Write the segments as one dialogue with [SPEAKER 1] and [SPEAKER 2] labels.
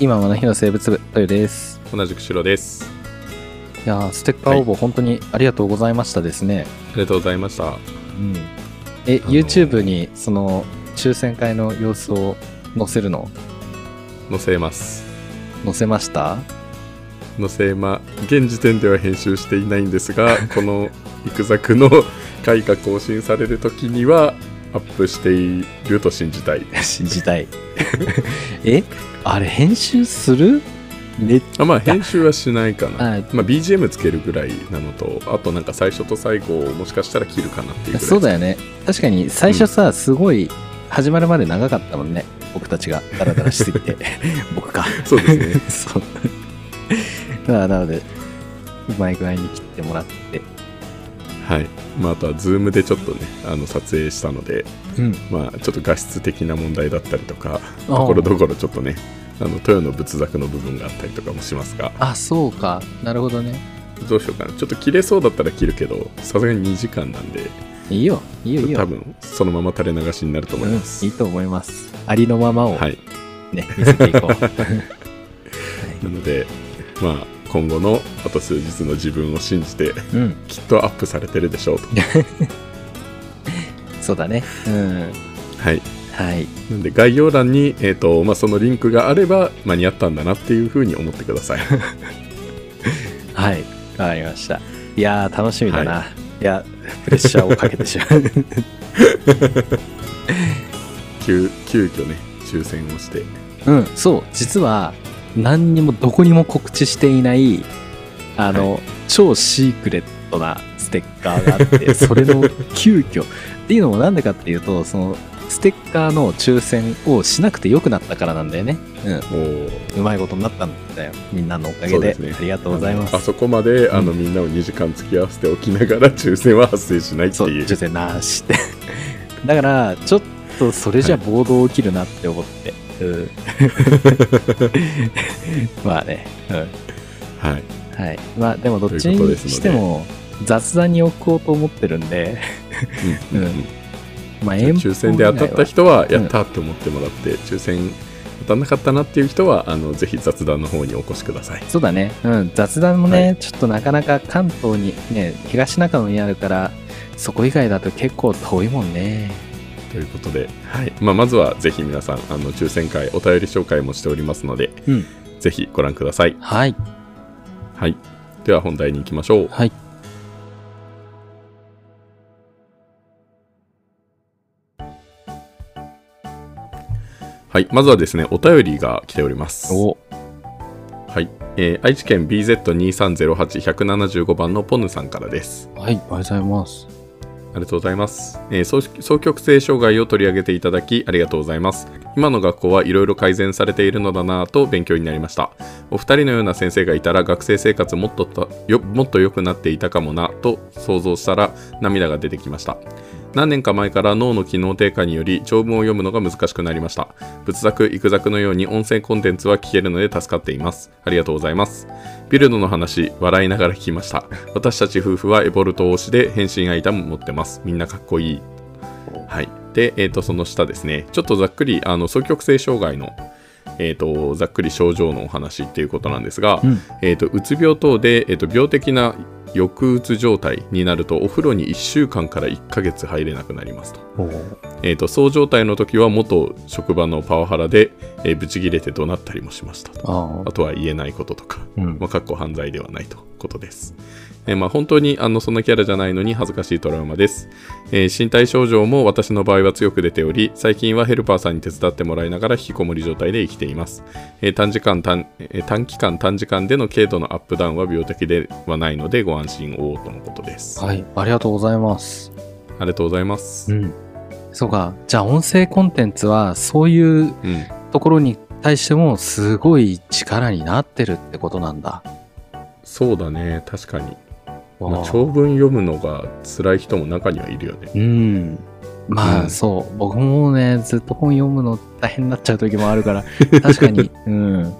[SPEAKER 1] 今はの日の生物部、トヨです。
[SPEAKER 2] 同じく白です。
[SPEAKER 1] いやーステッカー応募、本当にありがとうございましたですね。
[SPEAKER 2] ありがとうございました。
[SPEAKER 1] うん。え、
[SPEAKER 2] あの
[SPEAKER 1] YouTube にその抽選会の様子を載せるの？
[SPEAKER 2] 載せます。
[SPEAKER 1] 載せました？
[SPEAKER 2] 載せま、現時点では編集していないんですが、このイクザクの回が更新される時にはアップしていると信じたい。
[SPEAKER 1] 信じたい。え？あれ編集する？め
[SPEAKER 2] あまあ編集はしないかな。
[SPEAKER 1] あ
[SPEAKER 2] まあ BGM つけるぐらいなのと、あとなんか最初と最後をもしかしたら切るかなっていう。
[SPEAKER 1] そうだよね。確かに最初さ、すごい始まるまで長かったもんね。僕たちがダラダラしすぎて。僕か。
[SPEAKER 2] そうですね。
[SPEAKER 1] そう。だからなので、うまい具合に切ってもらって。
[SPEAKER 2] はい。まああとは Zoom でちょっとね、あの撮影したので、
[SPEAKER 1] うん。
[SPEAKER 2] まあちょっと画質的な問題だったりとか、
[SPEAKER 1] あ
[SPEAKER 2] ところどころちょっとね、あの豊の仏作の部分があったりとかもしますが、
[SPEAKER 1] あ、そうか。なるほどね。
[SPEAKER 2] どうしようかな。ちょっと切れそうだったら切るけど、さすがに2時間なんで、
[SPEAKER 1] いいよ。いいよ、いいよ。
[SPEAKER 2] 多分そのまま垂れ流しになると思います。
[SPEAKER 1] うん、いいと思います。ありのままを
[SPEAKER 2] はい。
[SPEAKER 1] ね、見せていこう。
[SPEAKER 2] なので、まあ今後のあと数日の自分を信じて、
[SPEAKER 1] うん、
[SPEAKER 2] きっとアップされてるでしょうと。
[SPEAKER 1] そうだね。うん。
[SPEAKER 2] はい。
[SPEAKER 1] はい。
[SPEAKER 2] なんで概要欄に、えーとまあ、そのリンクがあれば間に合ったんだなっていうふうに思ってください。
[SPEAKER 1] はい。わかりました。いやー、楽しみだな。い、や、プレッシャーをかけてしまう。
[SPEAKER 2] 急急遽ね、抽選をして。
[SPEAKER 1] うん、そう。実は、何にもどこにも告知していない、あの、超シークレットなステッカーがあって、それの急遽。っていうのもなんでかっていうと、その、ステッカーの抽選をしなくてよくなったからなんだよね。うん。
[SPEAKER 2] もう
[SPEAKER 1] うまいことになったんだよ。みんなのおかげで。
[SPEAKER 2] ですね
[SPEAKER 1] ありがとうございます。
[SPEAKER 2] あそこまで、あの
[SPEAKER 1] う
[SPEAKER 2] みんなを2時間付き合わせておきながら抽選は発生しないって
[SPEAKER 1] そう、
[SPEAKER 2] いう
[SPEAKER 1] 抽選なしって。だから、ちょっとそれじゃ暴動起きるなって思って。うん、まあね、うん。
[SPEAKER 2] はい
[SPEAKER 1] はい。まあでもどっちにしても雑談に置こうと思ってるんで、
[SPEAKER 2] うん
[SPEAKER 1] うん
[SPEAKER 2] 抽選で当たった人は
[SPEAKER 1] ん
[SPEAKER 2] やったって思ってもらって、抽選当たんなかったなっていう人はあのぜひ雑談の方にお越しください
[SPEAKER 1] そうだね。うん。雑談もね、
[SPEAKER 2] は
[SPEAKER 1] ちょっとなかなか関東にね、東中野にあるから、そこ以外だと結構遠いもんね。
[SPEAKER 2] ということで、はい。まあ、まずはぜひ皆さんあの抽選会お便り紹介もしておりますので
[SPEAKER 1] うん。
[SPEAKER 2] ぜひご覧ください。
[SPEAKER 1] はい。
[SPEAKER 2] はい。では本題に行きましょう。
[SPEAKER 1] はい。
[SPEAKER 2] はい。まずはですねお便りが来ております。
[SPEAKER 1] お、
[SPEAKER 2] はい、えー愛知県 BZ2308175 番のポヌさんからです。
[SPEAKER 1] はい、ありがとうございます。
[SPEAKER 2] ありがとうございます。えー双極性障害を取り上げていただきありがとうございます。今の学校はいろいろ改善されているのだなぁと勉強になりました。お二人のような先生がいたら学生生活もっとよもっと良くなっていたかもなと想像したら涙が出てきました。何年か前から脳の機能低下により長文を読むのが難しくなりました。仏作、育作のように音声コンテンツは聞けるので助かっています。ありがとうございます。ビルドの話、笑いながら聞きました。私たち夫婦はエボルト推しで変身アイテム持ってます。みんなかっこいい。はい。で、えっ、と、その下ですね。ちょっとざっくり、あの、双極性障害の、えっ、と、ざっくり症状のお話っていうことなんですが、
[SPEAKER 1] うん。
[SPEAKER 2] えっ、と、うつ病等で、えっ、と、病的な抑うつ状態になると、お風呂に1週間から1ヶ月入れなくなりますと。
[SPEAKER 1] お
[SPEAKER 2] えっ、と、そう状態の時は元職場のパワハラで、えーブチギレて怒鳴ったりもしましたと。
[SPEAKER 1] あ
[SPEAKER 2] あとは言えないこととか、
[SPEAKER 1] あ、うん
[SPEAKER 2] ま。あ、かっこ犯罪ではないということです。えーまあ、本当にあのそのキャラじゃないのに恥ずかしいトラウマです、えー身体症状も私の場合は強く出ており、最近はヘルパーさんに手伝ってもらいながら引きこもり状態で生きています。えー短時間短えー短期間短時間での軽度のアップダウンは病的ではないのでご安心をとのことです。
[SPEAKER 1] はい、ありがとうございます。
[SPEAKER 2] ありがとうございます。
[SPEAKER 1] ん。そうか。じゃあ音声コンテンツはそういう
[SPEAKER 2] うん、
[SPEAKER 1] ところに対してもすごい力になってるってことなんだ。
[SPEAKER 2] そうだね、確かに。まあ、長文読むのが辛い人も中にはいるよね。
[SPEAKER 1] うん。まあ、
[SPEAKER 2] うん
[SPEAKER 1] そう。僕もね、ずっと本読むの大変になっちゃう時もあるから、確かに。うん。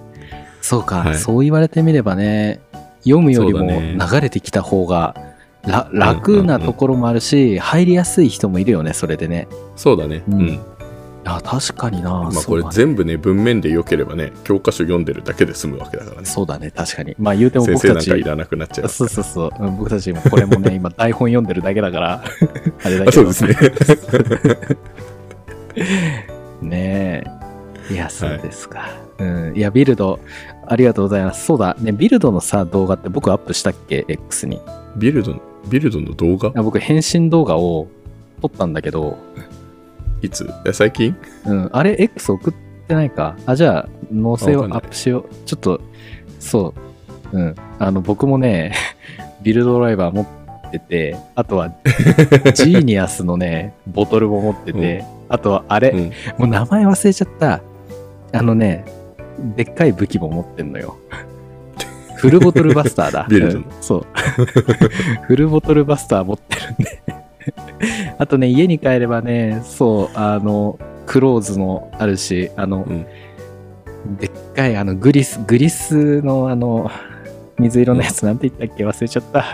[SPEAKER 1] そうか、
[SPEAKER 2] はい
[SPEAKER 1] そう言われてみればね、読むよりも流れてきた方が、ら楽なところもあるし、入りやすい人もいるよね、それでね。
[SPEAKER 2] そうだね。
[SPEAKER 1] う
[SPEAKER 2] うんん。
[SPEAKER 1] あ確かにな、
[SPEAKER 2] まあこれ全部ね文面で良ければね教科書読んでるだけで済むわけだからね
[SPEAKER 1] そうだね確かにまあ言うても
[SPEAKER 2] 先
[SPEAKER 1] 僕たち
[SPEAKER 2] 生なんかいらなくなっちゃいます
[SPEAKER 1] そうそうそううん僕たちもこれもね今台本読んでるだけだから あれだけ
[SPEAKER 2] そうですね
[SPEAKER 1] ねえ。いや、そうですか。うん。いや、ビルド、ありがとうございます。そうだ、ね、ビルドのさ、動画って僕アップしたっけ ?X に。
[SPEAKER 2] ビルドビルドの動画？
[SPEAKER 1] あ僕、変身動画を撮ったんだけど、
[SPEAKER 2] いつ？え最近？
[SPEAKER 1] うん。あれ、X 送ってないか？あ、じゃあ、載せよう、
[SPEAKER 2] あわかんない
[SPEAKER 1] アップしよう。ちょっと、そう。うん。あの、僕もね、ビルドドライバー持ってて、あとは、ジーニアスのね、ボトルも持ってて、あとは、あれ、
[SPEAKER 2] うん
[SPEAKER 1] もう名前忘れちゃった。あのね、でっかい武器も持ってんのよ。フルボトルバスターだ。
[SPEAKER 2] ビルドの
[SPEAKER 1] うんそう。フルボトルバスター持ってるんで。あとね、家に帰ればね、そう、あの、クローズのあるし、あの、
[SPEAKER 2] うん
[SPEAKER 1] でっかいあのグリス、グリスのあの、水色のやつなんて言ったっけ？忘れちゃった。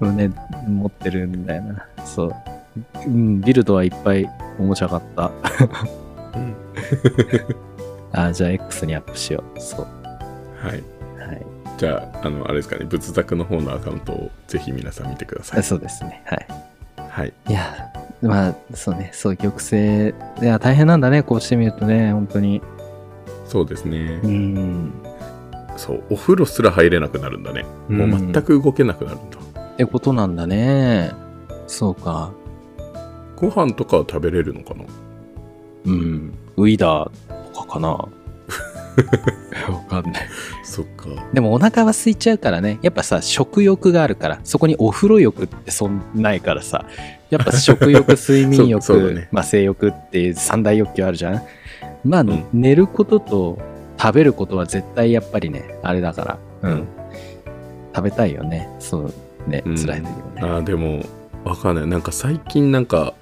[SPEAKER 1] もうね、持ってるんだよな。そう。うん、ビルドはいっぱいおもちゃ買った。
[SPEAKER 2] うん
[SPEAKER 1] あ、じゃあ X にアップしよう。そう。
[SPEAKER 2] はい
[SPEAKER 1] はい。
[SPEAKER 2] じゃああのあれですかね仏作の方のアカウントをぜひ皆さん見てください
[SPEAKER 1] そうですね。はい。
[SPEAKER 2] はい
[SPEAKER 1] いや、まあ、そうね、そう、玉星。いや、大変なんだね、こうしてみるとね、本当に。
[SPEAKER 2] そうですね
[SPEAKER 1] うん。
[SPEAKER 2] そうお風呂すら入れなくなるんだねもう全く動けなくなるんだ
[SPEAKER 1] ってことなんだね。そうか。
[SPEAKER 2] ご飯とかは食べれるのかな？
[SPEAKER 1] うん。ウィダーとかかな。わかんない。
[SPEAKER 2] そっか
[SPEAKER 1] でもお腹は空いちゃうからね。やっぱさ、食欲があるから、そこにお風呂欲ってそんないからさ。やっぱ食欲、睡眠欲、
[SPEAKER 2] ね
[SPEAKER 1] まあ性欲っていう三大欲求あるじゃん。まあ、
[SPEAKER 2] ん
[SPEAKER 1] 寝ることと食べることは絶対やっぱりね、あれだから。うん。食べたいよね。そうね、
[SPEAKER 2] うん
[SPEAKER 1] 辛い時もね。
[SPEAKER 2] あーでもわかんないなんか最近なんか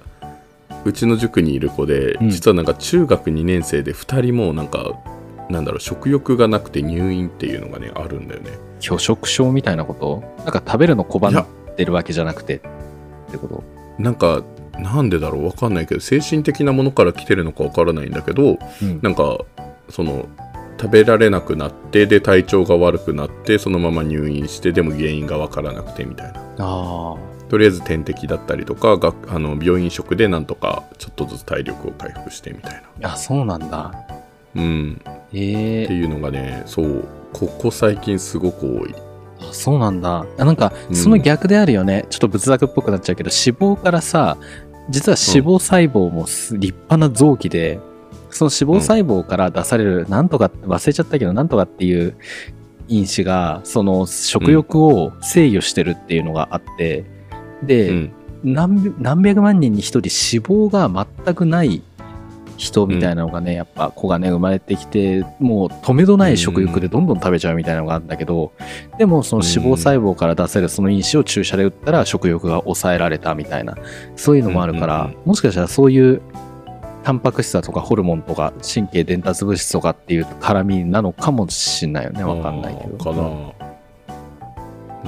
[SPEAKER 2] うちの塾にいる子で、
[SPEAKER 1] うん
[SPEAKER 2] 実はなんか中学2年生で2人もなんかなんだろう食欲がなくて入院っていうのがねあるんだよね。
[SPEAKER 1] 拒食症みたいなこと？なんか食べるの拒んでるわけじゃなくて。ってこと？
[SPEAKER 2] なんかなんでだろう？わかんないけど精神的なものから来てるのかわからないんだけど
[SPEAKER 1] うん。
[SPEAKER 2] なんかその食べられなくなってで体調が悪くなってそのまま入院してでも原因がわからなくてみたいな。
[SPEAKER 1] あ
[SPEAKER 2] とりあえず点滴だったりとかがあの病院食でなんとかちょっとずつ体力を回復してみたいな。
[SPEAKER 1] あ。あ、そうなんだ。
[SPEAKER 2] うん
[SPEAKER 1] ええ
[SPEAKER 2] っていうのがねそうここ最近すごく多い。
[SPEAKER 1] あそうなんだ。あなんか、
[SPEAKER 2] うん。
[SPEAKER 1] その逆であるよね。ちょっと仏作っぽくなっちゃうけど、脂肪からさ、実は脂肪細胞もす立派な臓器で、その脂肪細胞から出される、なんとか、忘れちゃったけど、なんとかっていう因子が、その食欲を制御してるっていうのがあって、で、
[SPEAKER 2] うん。
[SPEAKER 1] 何何百万人に一人脂肪が全くない人みたいなのがね、やっぱ子がね生まれてきてもう止めどない食欲でどんどん食べちゃうみたいなのがあるんだけど、でもその脂肪細胞から出せるその因子を注射で打ったら食欲が抑えられたみたいなそういうのもあるから、もしかしたらそういうタンパク質だとかホルモンとか神経伝達物質とかっていう絡みなのかもしんないよね。わかんないけど。
[SPEAKER 2] かな、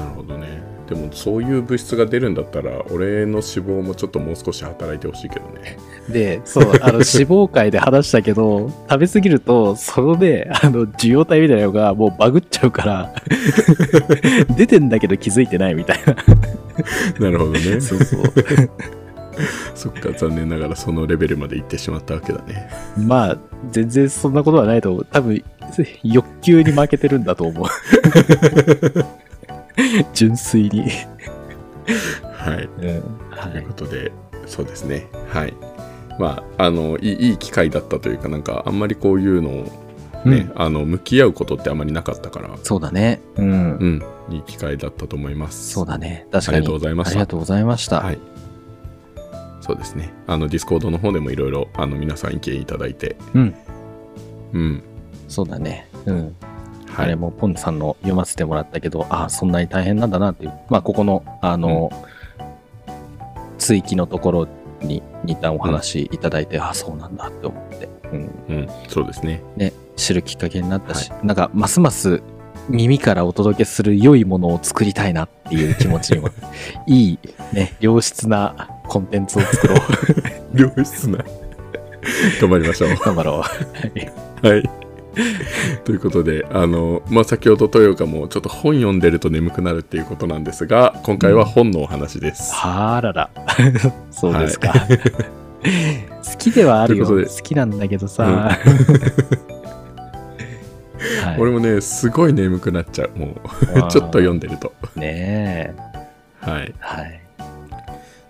[SPEAKER 2] なるほどねでもそういう物質が出るんだったら俺の脂肪もちょっともう少し働いてほしいけどね
[SPEAKER 1] で、そう、あの、脂肪界で話したけど、食べ過ぎると、そのね、あの、受容体みたいなのがもうバグっちゃうから、出てんだけど気づいてないみたいな。
[SPEAKER 2] なるほどね
[SPEAKER 1] そうそう。
[SPEAKER 2] そっか残念ながらそのレベルまで行ってしまったわけだね
[SPEAKER 1] まあ、全然そんなことはないと思う。多分、欲求に負けてるんだと思う。純粋に。
[SPEAKER 2] はい
[SPEAKER 1] うん。は
[SPEAKER 2] という
[SPEAKER 1] い。
[SPEAKER 2] ことでそうですねはいまああのいいいい機会だったというかなんかあんまりこういうのをね、
[SPEAKER 1] うん
[SPEAKER 2] あの向き合うことってあまりなかったから
[SPEAKER 1] そうだね。うん。
[SPEAKER 2] うんいい機会だったと思います
[SPEAKER 1] そうだね。確かに。
[SPEAKER 2] ありがとうございました
[SPEAKER 1] ありがとうございました。
[SPEAKER 2] はいそうですねあのディスコードの方でもいろいろあの皆さん意見いただいて
[SPEAKER 1] うん。
[SPEAKER 2] うん
[SPEAKER 1] そうだね。うん。
[SPEAKER 2] はい
[SPEAKER 1] あれもポンさんの読ませてもらったけど、ああ、そんなに大変なんだなっていう。まあ、ここの、あの、追記のところに似たお話いただいて、ああ、そうなんだって思って、うん。
[SPEAKER 2] うん、そうですね
[SPEAKER 1] ね、知るきっかけになったし、なんか、ますます耳からお届けする良いものを作りたいなっていう気持ちにも、いい、ね、良質なコンテンツを作ろう。
[SPEAKER 2] 良質な頑張りましょう。
[SPEAKER 1] 頑張ろう。は い
[SPEAKER 2] はい。ということで、あの、まあ、先ほど豊岡もちょっと本読んでると眠くなるっていうことなんですが、今回は本のお話です。
[SPEAKER 1] はらら。そうですか。好きではあるよ。好きなんだけどさ。はい
[SPEAKER 2] 俺もね、すごい眠くなっちゃう。もう、
[SPEAKER 1] あー
[SPEAKER 2] ちょっと読んでると。
[SPEAKER 1] ねえ。
[SPEAKER 2] はい。
[SPEAKER 1] はい。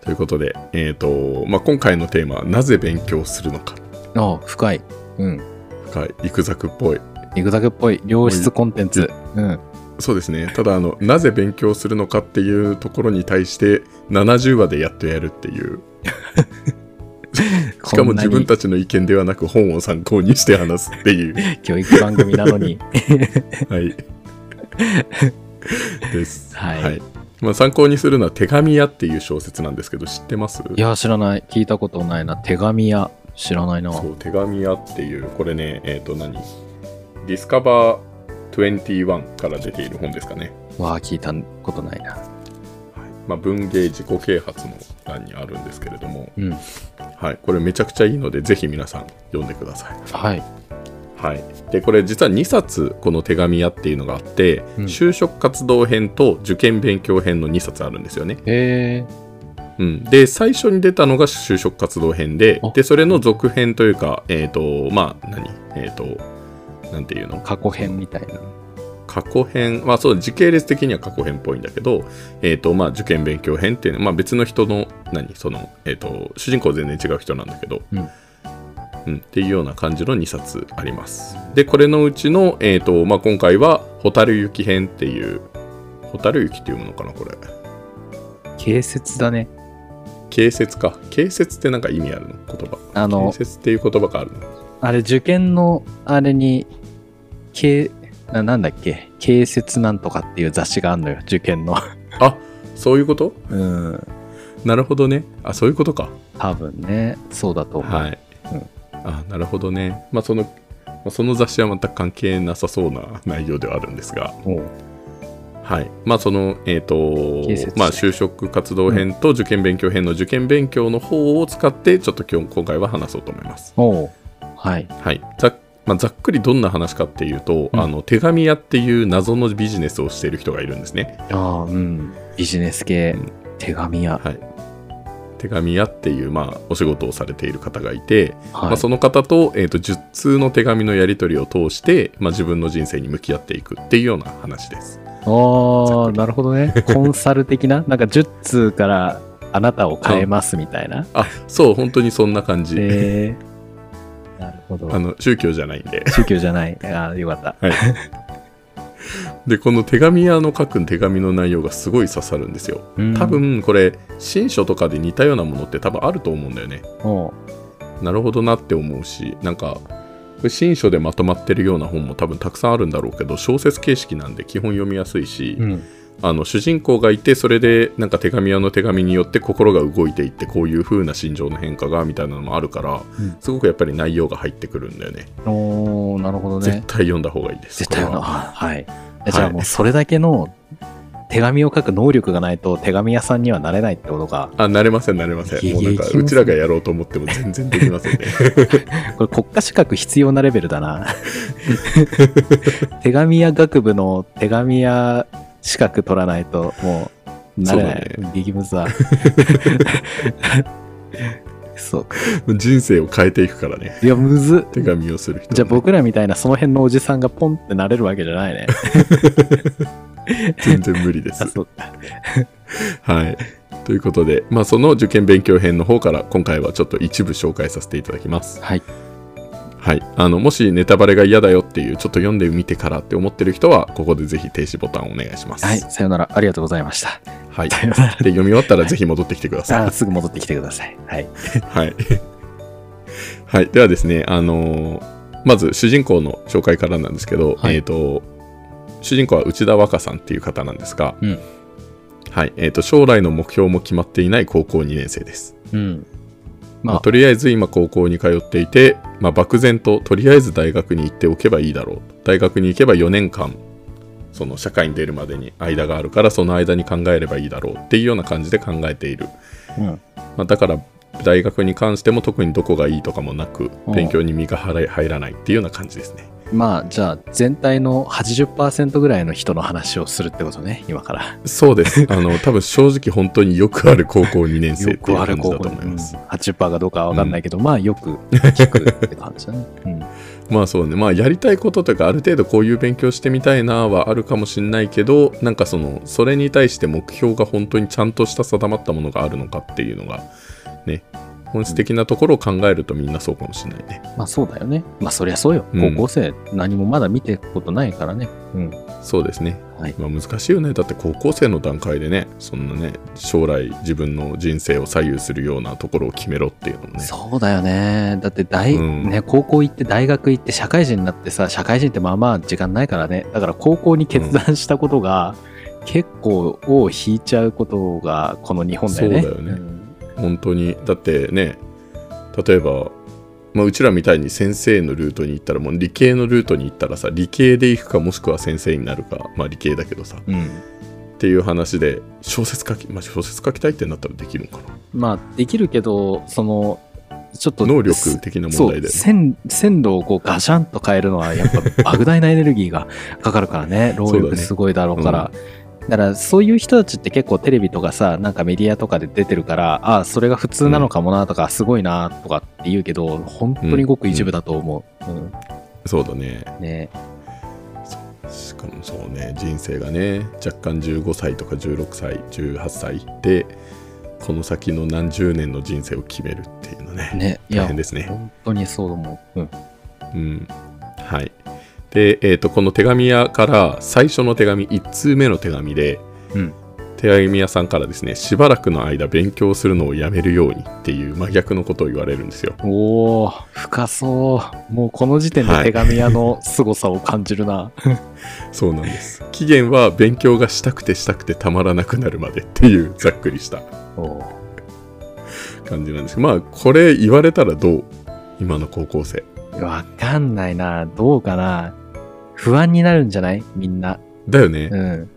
[SPEAKER 2] ということで、えっ、と、まあ、今回のテーマは、なぜ勉強するのか。
[SPEAKER 1] あ深い。うん。
[SPEAKER 2] 深い、イクザクっぽい。
[SPEAKER 1] イグザグっぽい良質コンテンツ。うん。
[SPEAKER 2] そうですね。ただ、あの、なぜ勉強するのかっていうところに対して、70話でやっとやるっていう。しかも自分たちの意見ではなく本を参考にして話すっていう。
[SPEAKER 1] 教育番組なのに。
[SPEAKER 2] はい。です。
[SPEAKER 1] はい
[SPEAKER 2] まあ、参考にするのは手紙屋っていう小説なんですけど、知ってます？
[SPEAKER 1] いや、知らない。聞いたことないな。手紙屋。知らないな。
[SPEAKER 2] そう、手紙屋っていう、これね、えっ、と何？ディスカバー21から出ている本ですかね。
[SPEAKER 1] わあ、聞いたことないな。
[SPEAKER 2] まあ、文芸自己啓発の欄にあるんですけれども、
[SPEAKER 1] うん。
[SPEAKER 2] はい、これめちゃくちゃいいので、ぜひ皆さん読んでください。
[SPEAKER 1] はい。
[SPEAKER 2] はい、でこれ実は2冊この手紙屋っていうのがあって、
[SPEAKER 1] うん
[SPEAKER 2] 就職活動編と受験勉強編の2冊あるんですよね。うん、で最初に出たのが就職活動編で
[SPEAKER 1] あ
[SPEAKER 2] でそれの続編というかえっ、とまあ何？えっ、となんていうの？
[SPEAKER 1] 過去編みたいな。
[SPEAKER 2] 過去編まあそう時系列的には過去編っぽいんだけどえっ、とまあ受験勉強編っていうのは、まあ、別の人の何？そのえっ、と主人公全然違う人なんだけど、
[SPEAKER 1] うん
[SPEAKER 2] うん、っていうような感じの2冊あります。で、これのうちの、えっ、と、まあ、今回は、蛍雪編っていう、蛍雪っていうものかな、これ。
[SPEAKER 1] 軽説だね。
[SPEAKER 2] 形説か。形説ってなんか意味あるの？言葉。
[SPEAKER 1] あの
[SPEAKER 2] 形、説っていう言葉があるの？
[SPEAKER 1] あれ、受験の、あれに、軽、ななんだっけ？軽説なんとかっていう雑誌があるのよ。受験の。
[SPEAKER 2] あ、そういうこと？
[SPEAKER 1] うん。
[SPEAKER 2] なるほどね。あ、そういうことか。
[SPEAKER 1] 多分ね。そうだと思う。
[SPEAKER 2] はい。
[SPEAKER 1] うん
[SPEAKER 2] あ、なるほどね。まあ、その、まあその雑誌は全く関係なさそうな内容ではあるんですが、はい。まあ、その、えっ、と
[SPEAKER 1] 形説、
[SPEAKER 2] まあ、就職活動編と受験勉強編の受験勉強の方を使って、ちょっと今日、今回は話そうと思います。
[SPEAKER 1] はい。
[SPEAKER 2] はい。ざっまあ、ざっくりどんな話かっていうと、
[SPEAKER 1] うん
[SPEAKER 2] あの手紙屋っていう謎のビジネスをしている人がいるんですね。
[SPEAKER 1] ああ、うん。ビジネス系、手紙屋。
[SPEAKER 2] はい。手紙屋っていう、まあ、お仕事をされている方がいて、
[SPEAKER 1] はい。
[SPEAKER 2] まあ、その方と,、えー、と10通の手紙のやり取りを通して、まあ、自分の人生に向き合っていくっていうような話です。
[SPEAKER 1] ああ、なるほどね。コンサル的な？なんか10通からあなたを変えますみたいな？
[SPEAKER 2] あそう本当にそんな感じ、
[SPEAKER 1] えー、なるほど。
[SPEAKER 2] あの宗教じゃないんで
[SPEAKER 1] 宗教じゃない。ああ、よかった。
[SPEAKER 2] でこの手紙屋の書く手紙の内容がすごい刺さるんですよ
[SPEAKER 1] うん
[SPEAKER 2] 多。分これ新書とかで似たようなものって多分あると思うんだよねなるほどなって思うしなんか新書でまとまってるような本も多分たくさんあるんだろうけど小説形式なんで基本読みやすいし、
[SPEAKER 1] うん。
[SPEAKER 2] あの主人公がいてそれでなんか手紙屋の手紙によって心が動いていってこういう風な心情の変化がみたいなのもあるから、
[SPEAKER 1] うん
[SPEAKER 2] すごくやっぱり内容が入ってくるんだよね
[SPEAKER 1] おーなるほど
[SPEAKER 2] 絶
[SPEAKER 1] ね。
[SPEAKER 2] 対読んだ方がいいです
[SPEAKER 1] 絶対
[SPEAKER 2] は
[SPEAKER 1] はい。じゃあもうそれだけの手紙を書く能力がないと手紙屋さんにはなれないってことか。
[SPEAKER 2] あ慣れません慣れませんもうなんかうちらがやろうと思っても全然できませんね
[SPEAKER 1] これ国家資格必要なレベルだな。手紙屋学部の手紙屋資格取らないともうなれない。
[SPEAKER 2] そうだ
[SPEAKER 1] 激ムズだ。そうか。
[SPEAKER 2] 人生を変えていくからね
[SPEAKER 1] いや、むずっ。
[SPEAKER 2] 手紙をする人はね、
[SPEAKER 1] じゃあ僕らみたいなその辺のおじさんがポンってなれるわけじゃないね。
[SPEAKER 2] 全然無理です。はいということで、まあ、その受験勉強編の方から今回はちょっと一部紹介させていただきます
[SPEAKER 1] はい。
[SPEAKER 2] はい、あのもしネタバレが嫌だよっていうちょっと読んでみてからって思ってる人はここでぜひ停止ボタンをお願いします。
[SPEAKER 1] はい。さよなら。ありがとうございました。
[SPEAKER 2] はい、で
[SPEAKER 1] さよなら。
[SPEAKER 2] 読み終わったらぜひ戻ってきてください。
[SPEAKER 1] あすぐ戻ってきてください。はい。
[SPEAKER 2] はい、はい、ではですね、あのーまず主人公の紹介からなんですけど、
[SPEAKER 1] はい
[SPEAKER 2] えー、と主人公は内田若さんっていう方なんですが、
[SPEAKER 1] うん。
[SPEAKER 2] はい。えー、と将来の目標も決まっていない高校2年生です。
[SPEAKER 1] うん。
[SPEAKER 2] まあ、
[SPEAKER 1] まあ、
[SPEAKER 2] とりあえず今高校に通っていて、まあ、漠然ととりあえず大学に行っておけばいいだろう。大学に行けば4年間その社会に出るまでに間があるからその間に考えればいいだろうっていうような感じで考えている、
[SPEAKER 1] うん。
[SPEAKER 2] まあ、だから大学に関しても特にどこがいいとかもなく
[SPEAKER 1] うん。
[SPEAKER 2] 勉強に身が入入らないっていうような感じですね
[SPEAKER 1] まあ、じゃあ、全体の80%ぐらいの人の話をするってことね、今から。
[SPEAKER 2] そうです。あの多分正直本当によくある高校2年生
[SPEAKER 1] よ
[SPEAKER 2] っていう
[SPEAKER 1] くある
[SPEAKER 2] 感じだと思います、
[SPEAKER 1] 80%かどうかは分かんないけど、まあ、よく聞くって感じだね。うん。
[SPEAKER 2] まあそうね。まあやりたいことというかある程度こういう勉強してみたいなはあるかもしれないけどなんかそのそれに対して目標が本当にちゃんとした定まったものがあるのかっていうのがね本質的なところを考えるとみんなそうかもしれないね
[SPEAKER 1] まあそうだよね。まあそりゃそうよ。
[SPEAKER 2] うん
[SPEAKER 1] 高校生、何もまだ見ていくことないからね。うん。
[SPEAKER 2] そうですね、
[SPEAKER 1] はい
[SPEAKER 2] まあ、難しいよねだって高校生の段階でねそんなね将来自分の人生を左右するようなところを決めろっていうのもね
[SPEAKER 1] そうだよね。だって大、
[SPEAKER 2] うん
[SPEAKER 1] ね、高校行って大学行って社会人になってさ、社会人ってまあまあ時間ないからね。だから高校に決断したことが、結構尾を引いちゃうことがこの日本だよね。
[SPEAKER 2] そうだよね
[SPEAKER 1] ん
[SPEAKER 2] 本当に。だってね例えば、まあ、うちらみたいに先生のルートに行ったらもう理系のルートに行ったらさ理系で行くかもしくは先生になるかまあ理系だけどさっ
[SPEAKER 1] うん。
[SPEAKER 2] ていう話で小説書き、まあ、小説書きたいってなったらできるのか
[SPEAKER 1] まあできるけど、その、ちょっと
[SPEAKER 2] な能力的な問題で
[SPEAKER 1] 線線路をこうガシャンと変えるのはやっぱ 莫大なエネルギーがかかるからね。労力すごいだろうからだからそういう人たちって結構テレビとかさなんかメディアとかで出てるからああそれが普通なのかもなとか、すごいなとかって言うけど本当にごく一部だと思う、うん。
[SPEAKER 2] そうだね。
[SPEAKER 1] ね。
[SPEAKER 2] しかもそうね人生がね若干15歳とか16歳18歳でこの先の何十年の人生を決めるっていうのね。
[SPEAKER 1] ね。いや
[SPEAKER 2] 大変ですね。
[SPEAKER 1] 本当にそう思う、うん、
[SPEAKER 2] うん、はい。で、えー、とこの手紙屋から最初の手紙1通目の手紙で、
[SPEAKER 1] うん
[SPEAKER 2] 手紙屋さんからですねしばらくの間勉強するのをやめるようにっていう真逆のことを言われるんですよ。
[SPEAKER 1] おお深そうもうこの時点で手紙屋の凄さを感じるな、
[SPEAKER 2] そうなんです。期限は勉強がしたくてしたくてたまらなくなるまでっていうざっくりした感じなんですけどまあこれ言われたらどう？今の高校生。
[SPEAKER 1] わかんないな。どうかな。不安になるんじゃない？みんな。
[SPEAKER 2] だよね。
[SPEAKER 1] うん。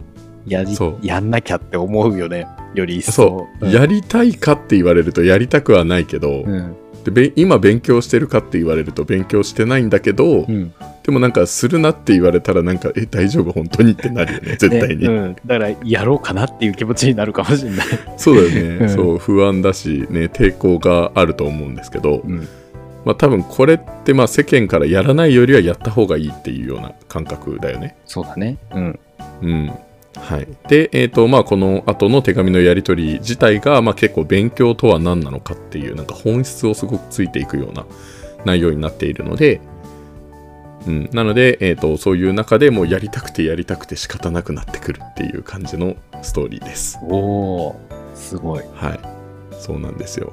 [SPEAKER 1] やりやんなきゃって思うよね。より一層。
[SPEAKER 2] そう、
[SPEAKER 1] ん
[SPEAKER 2] やりたいかって言われるとやりたくはないけど、
[SPEAKER 1] うん。
[SPEAKER 2] でべ今勉強してるかって言われると勉強してないんだけど、
[SPEAKER 1] うん。
[SPEAKER 2] でもなんかするなって言われたらなんかえ大丈夫本当にってなるよね絶対に、
[SPEAKER 1] ねうん。だから、やろうかなっていう気持ちになるかもしれない。
[SPEAKER 2] そうだよね、
[SPEAKER 1] うん
[SPEAKER 2] そう不安だしね抵抗があると思うんですけど、
[SPEAKER 1] うん。
[SPEAKER 2] まあ多分これってまあ世間からやらないよりはやった方がいいっていうような感覚だよね
[SPEAKER 1] そうだね。うん。
[SPEAKER 2] うんはい、で、えーとまあ、この後の手紙のやり取り自体が、まあ、結構勉強とは何なのかっていうなんか本質をすごくついていくような内容になっているので、うん、なので、えー、とそういう中でもうやりたくてやりたくて仕方なくなってくるっていう感じのストーリーです。
[SPEAKER 1] おおすごい。
[SPEAKER 2] はい、そうなんですよ。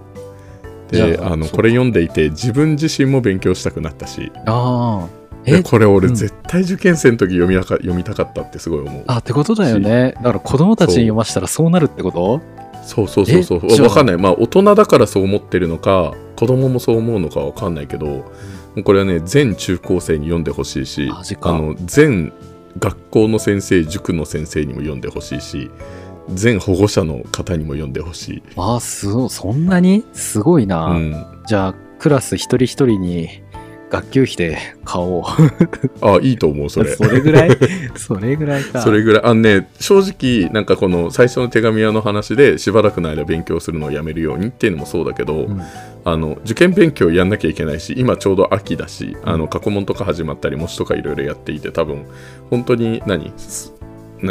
[SPEAKER 2] であのこれ読んでいて自分自身も勉強したくなったし。
[SPEAKER 1] ああ。え？
[SPEAKER 2] でこれ俺
[SPEAKER 1] うん。
[SPEAKER 2] 絶対受験生の時読みなか読みたかったってすごい思う。
[SPEAKER 1] あ、ってことだよね。だから子供たちに読ませたらそうなるってこと？
[SPEAKER 2] そうそうそうそう
[SPEAKER 1] え？じゃあ。
[SPEAKER 2] わかんない。まあ大人だからそう思ってるのか子供もそう思うのかわかんないけど、これはね全中高生に読んでほしいし
[SPEAKER 1] マジか。
[SPEAKER 2] の全学校の先生塾の先生にも読んでほしいし全保護者の方にも読んでほしい、
[SPEAKER 1] ああ、すごい。そんなに？すごいな。
[SPEAKER 2] うん、
[SPEAKER 1] じゃあ、クラス一人一人に学級費で買おう。
[SPEAKER 2] あいいと思うそれ
[SPEAKER 1] それぐらい？それぐらいか。
[SPEAKER 2] それぐらいあのね正直なんかこの最初の手紙屋の話でしばらくの間勉強するのをやめるようにっていうのもそうだけど、
[SPEAKER 1] うん
[SPEAKER 2] あの受験勉強やんなきゃいけないし今ちょうど秋だしあの過去問とか始まったり模試とかいろいろやっていて多分本当に何？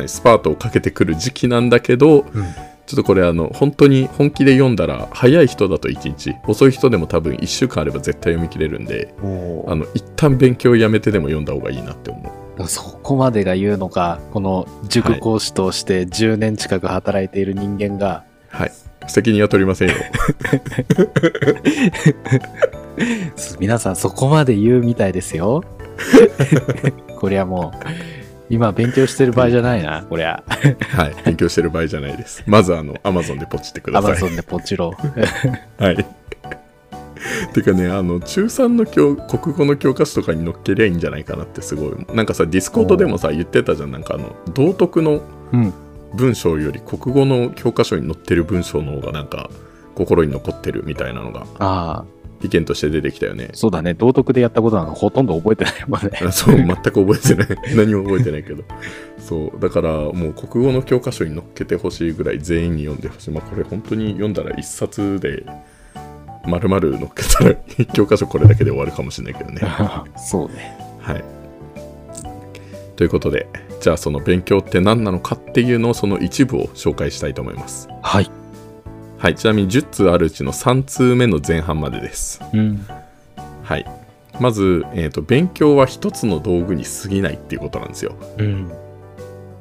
[SPEAKER 2] スパートをかけてくる時期なんだけど
[SPEAKER 1] うん。
[SPEAKER 2] ちょっとこれあの本当に本気で読んだら早い人だと1日遅い人でも多分1週間あれば絶対読み切れるんであの一旦勉強やめてでも読んだ方がいいなって思う。
[SPEAKER 1] そこまでが言うのか、この塾講師として10年近く働いている人間が、
[SPEAKER 2] はい。責任は取りませんよ。
[SPEAKER 1] 皆さんそこまで言うみたいですよ。こりゃもう、今勉強してる場合じゃないな、こりゃ。
[SPEAKER 2] はい勉強してる場合じゃないですまずあの Amazon でポチってください
[SPEAKER 1] アマゾンでポチろう。
[SPEAKER 2] はい。てかね、あの、中3の教国語の教科書とかに載っけりゃいいんじゃないかなってすごい。なんかさ、ディスコードでもさ、言ってたじゃん。なんかあの、道徳の
[SPEAKER 1] うん。
[SPEAKER 2] 文章より国語の教科書に載ってる文章の方がなんか、心に残ってるみたいなのが
[SPEAKER 1] ああ、
[SPEAKER 2] 意見として出てきたよね。
[SPEAKER 1] そうだね。道徳でやったことなんかほとんど覚えてないもんね。
[SPEAKER 2] あ そう、全く覚えてない。何も覚えてないけど。そう、だからもう国語の教科書に載っけてほしいぐらい全員に読んでほしい。まあこれ本当に読んだら一冊で丸々載っけたら 教科書これだけで終わるかもしれないけどね。
[SPEAKER 1] そうね。
[SPEAKER 2] はい。ということで、じゃあその勉強って何なのかっていうのをその一部を紹介したいと思います。
[SPEAKER 1] はい。
[SPEAKER 2] はい、ちなみに10通あるうちの3通目の前半までです。
[SPEAKER 1] うん。
[SPEAKER 2] はい。まず、えーと、勉強は一つの道具に過ぎないっていうことなんですよ。
[SPEAKER 1] うん。